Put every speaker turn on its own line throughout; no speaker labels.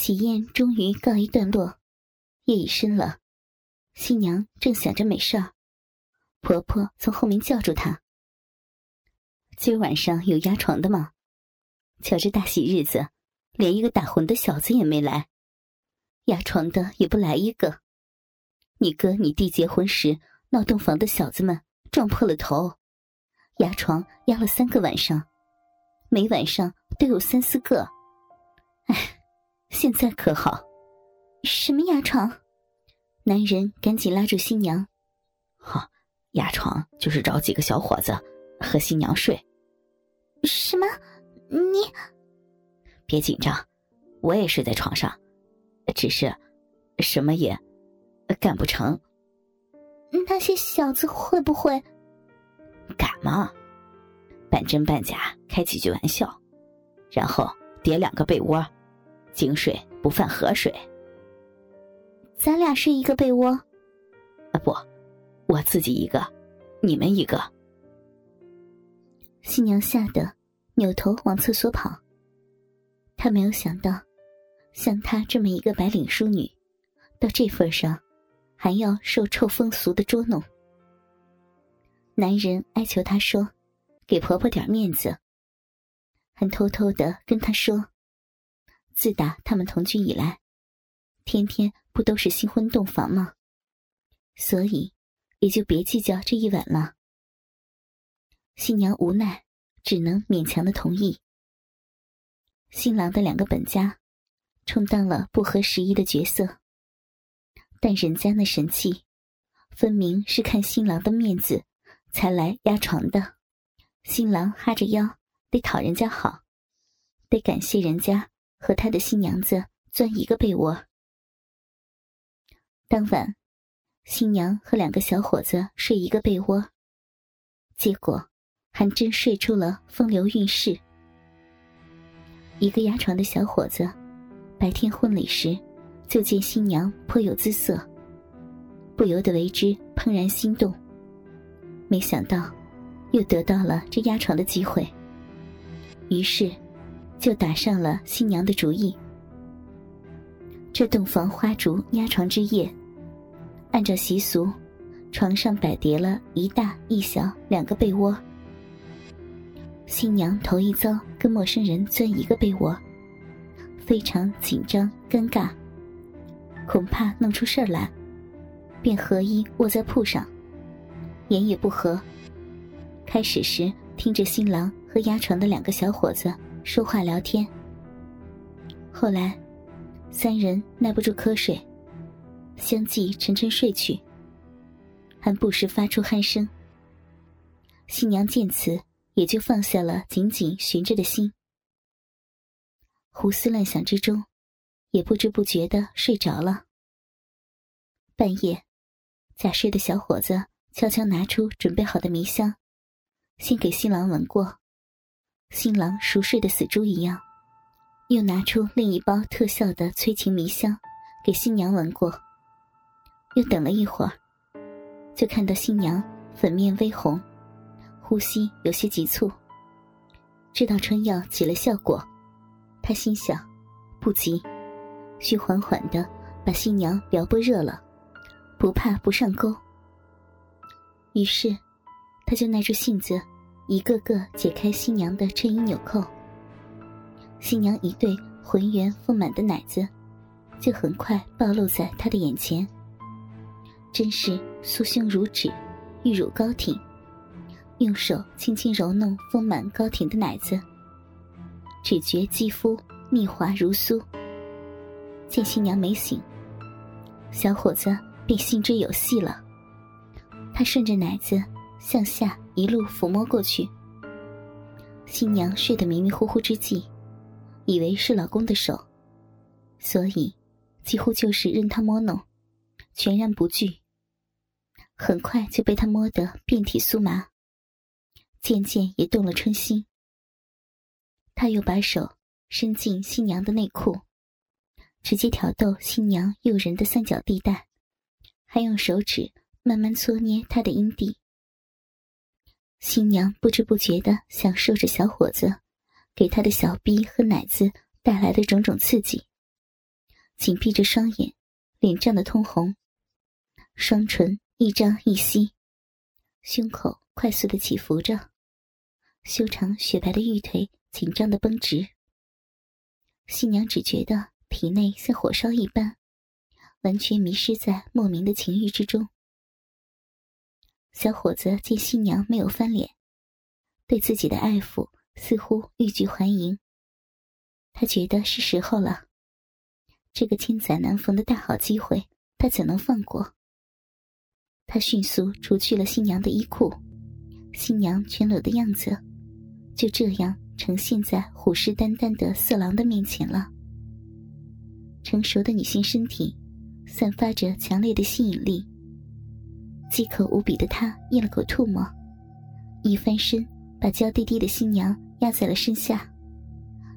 喜宴终于告一段落，夜已深了。新娘正想着没事儿，婆婆从后面叫住她：“今儿晚上有压床的吗？瞧这大喜日子，连一个打魂的小子也没来，压床的也不来一个。你哥你弟结婚时闹洞房的小子们撞破了头，压床压了三个晚上，每晚上都有三四个。哎。”现在可好？什么压床？男人赶紧拉住新娘。
哈，压床就是找几个小伙子和新娘睡。
什么？你
别紧张，我也睡在床上，只是什么也干不成。
那些小子会不会？
敢吗？半真半假开几句玩笑，然后叠两个被窝。井水不犯河水。
咱俩睡一个被窝？
啊不，我自己一个，你们一个。
新娘吓得扭头往厕所跑。她没有想到，像她这么一个白领淑女，到这份上，还要受臭风俗的捉弄。男人哀求她说：“给婆婆点面子。”还偷偷的跟她说。自打他们同居以来，天天不都是新婚洞房吗？所以也就别计较这一晚了。新娘无奈，只能勉强的同意。新郎的两个本家，充当了不合时宜的角色，但人家那神气，分明是看新郎的面子才来压床的。新郎哈着腰，得讨人家好，得感谢人家。和他的新娘子钻一个被窝。当晚，新娘和两个小伙子睡一个被窝，结果还真睡出了风流韵事。一个压床的小伙子，白天婚礼时就见新娘颇有姿色，不由得为之怦然心动。没想到，又得到了这压床的机会，于是。就打上了新娘的主意。这洞房花烛压床之夜，按照习俗，床上摆叠了一大一小两个被窝。新娘头一遭跟陌生人钻一个被窝，非常紧张尴尬，恐怕弄出事儿来，便合衣卧在铺上，言也不合。开始时听着新郎和压床的两个小伙子。说话聊天。后来，三人耐不住瞌睡，相继沉沉睡去，还不时发出鼾声。新娘见此，也就放下了紧紧悬着的心。胡思乱想之中，也不知不觉的睡着了。半夜，假睡的小伙子悄悄拿出准备好的迷香，先给新郎闻过。新郎熟睡的死猪一样，又拿出另一包特效的催情迷香，给新娘闻过。又等了一会儿，就看到新娘粉面微红，呼吸有些急促。知道春药起了效果，他心想：不急，需缓缓的把新娘撩拨热了，不怕不上钩。于是，他就耐住性子。一个个解开新娘的衬衣纽扣，新娘一对浑圆丰满的奶子，就很快暴露在他的眼前。真是酥胸如纸，玉乳高挺，用手轻轻揉弄丰满高挺的奶子，只觉肌肤腻滑如酥。见新娘没醒，小伙子便心知有戏了，他顺着奶子向下。一路抚摸过去，新娘睡得迷迷糊糊之际，以为是老公的手，所以几乎就是任他摸弄，全然不惧。很快就被他摸得遍体酥麻，渐渐也动了春心。他又把手伸进新娘的内裤，直接挑逗新娘诱人的三角地带，还用手指慢慢搓捏她的阴蒂。新娘不知不觉的享受着小伙子给她的小逼和奶子带来的种种刺激，紧闭着双眼，脸涨得通红，双唇一张一吸，胸口快速的起伏着，修长雪白的玉腿紧张的绷直。新娘只觉得体内像火烧一般，完全迷失在莫名的情欲之中。小伙子见新娘没有翻脸，对自己的爱抚似乎欲拒还迎，他觉得是时候了。这个千载难逢的大好机会，他怎能放过？他迅速除去了新娘的衣裤，新娘全裸的样子就这样呈现在虎视眈眈的色狼的面前了。成熟的女性身体，散发着强烈的吸引力。饥渴无比的他咽了口唾沫，一翻身，把娇滴滴的新娘压在了身下，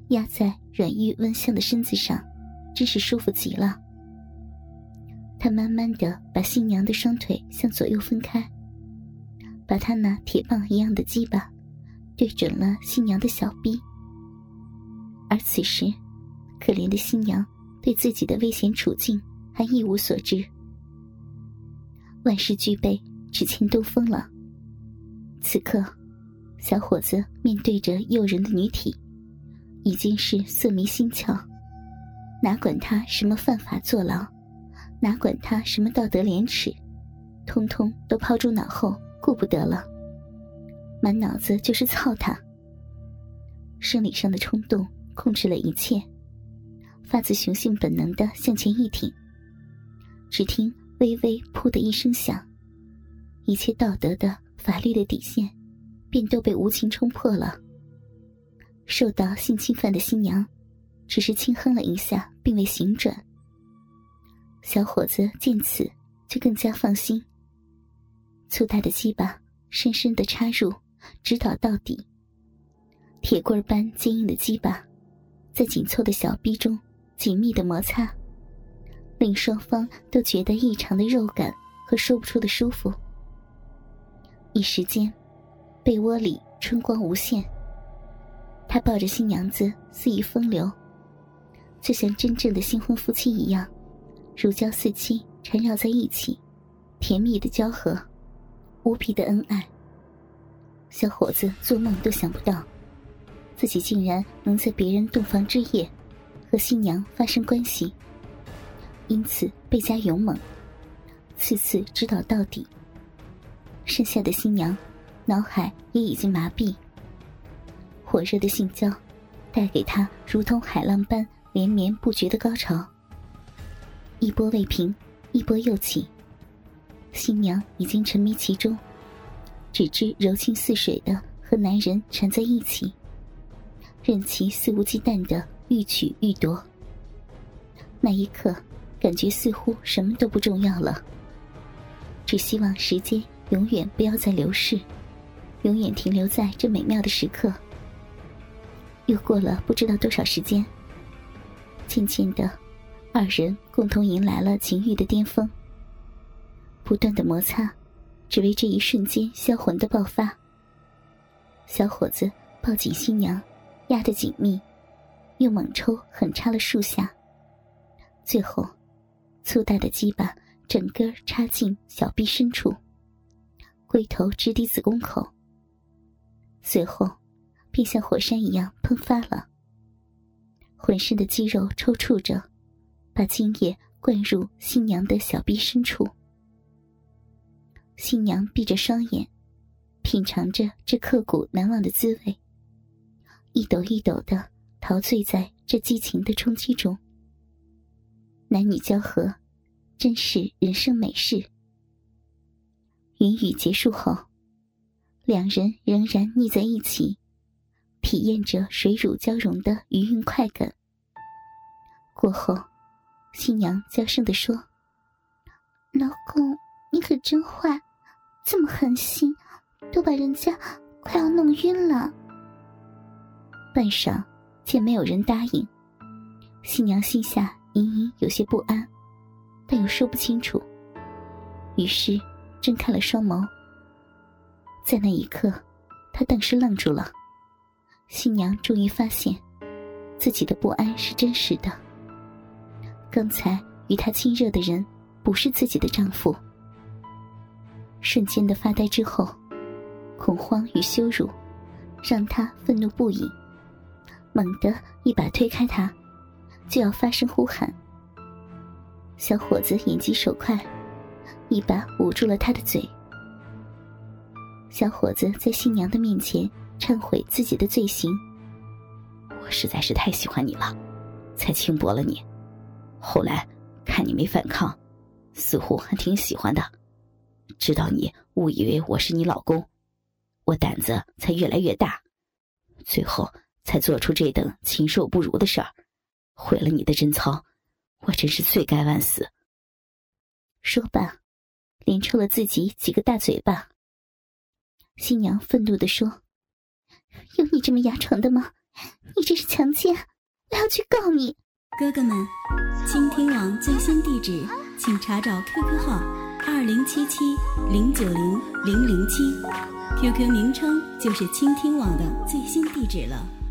压在软玉温香的身子上。真是舒服极了。他慢慢的把新娘的双腿向左右分开，把他那铁棒一样的鸡巴对准了新娘的小臂。而此时，可怜的新娘对自己的危险处境还一无所知。万事俱备，只欠东风了。此刻，小伙子面对着诱人的女体，已经是色迷心窍。哪管他什么犯法坐牢，哪管他什么道德廉耻，通通都抛诸脑后，顾不得了。满脑子就是操他。生理上的冲动控制了一切，发自雄性本能的向前一挺。只听微微“噗”的一声响，一切道德的、法律的底线，便都被无情冲破了。受到性侵犯的新娘。只是轻哼了一下，并未醒转。小伙子见此，就更加放心。粗大的鸡巴深深的插入，直捣到底。铁棍般坚硬的鸡巴，在紧凑的小臂中紧密的摩擦，令双方都觉得异常的肉感和说不出的舒服。一时间，被窝里春光无限。他抱着新娘子，肆意风流。就像真正的新婚夫妻一样，如胶似漆，缠绕在一起，甜蜜的交合，无比的恩爱。小伙子做梦都想不到，自己竟然能在别人洞房之夜和新娘发生关系，因此倍加勇猛，次次指导到底。剩下的新娘，脑海也已经麻痹。火热的性交，带给她如同海浪般。连绵不绝的高潮，一波未平，一波又起。新娘已经沉迷其中，只知柔情似水的和男人缠在一起，任其肆无忌惮的欲取欲夺。那一刻，感觉似乎什么都不重要了，只希望时间永远不要再流逝，永远停留在这美妙的时刻。又过了不知道多少时间。渐渐的，二人共同迎来了情欲的巅峰。不断的摩擦，只为这一瞬间销魂的爆发。小伙子抱紧新娘，压得紧密，又猛抽狠插了数下。最后，粗大的鸡巴整根插进小臂深处，龟头直抵子宫口。随后，便像火山一样喷发了。浑身的肌肉抽搐着，把精液灌入新娘的小臂深处。新娘闭着双眼，品尝着这刻骨难忘的滋味，一抖一抖的陶醉在这激情的冲击中。男女交合，真是人生美事。云雨结束后，两人仍然腻在一起。体验着水乳交融的余韵快感。过后，新娘娇声地说：“
老公，你可真坏，这么狠心，都把人家快要弄晕了。”
半晌，见没有人答应，新娘心下隐隐有些不安，但又说不清楚，于是睁开了双眸。在那一刻，她顿时愣住了。新娘终于发现，自己的不安是真实的。刚才与她亲热的人不是自己的丈夫。瞬间的发呆之后，恐慌与羞辱让她愤怒不已，猛地一把推开他，就要发声呼喊。小伙子眼疾手快，一把捂住了他的嘴。小伙子在新娘的面前忏悔自己的罪行。
我实在是太喜欢你了，才轻薄了你。后来看你没反抗，似乎还挺喜欢的。知道你误以为我是你老公，我胆子才越来越大，最后才做出这等禽兽不如的事儿，毁了你的贞操。我真是罪该万死。
说罢，连抽了自己几个大嘴巴。新娘愤怒地说：“有你这么牙床的吗？你这是强奸！我要去告你！”
哥哥们，倾听网最新地址，请查找 QQ 号二零七七零九零零零七，QQ 名称就是倾听网的最新地址了。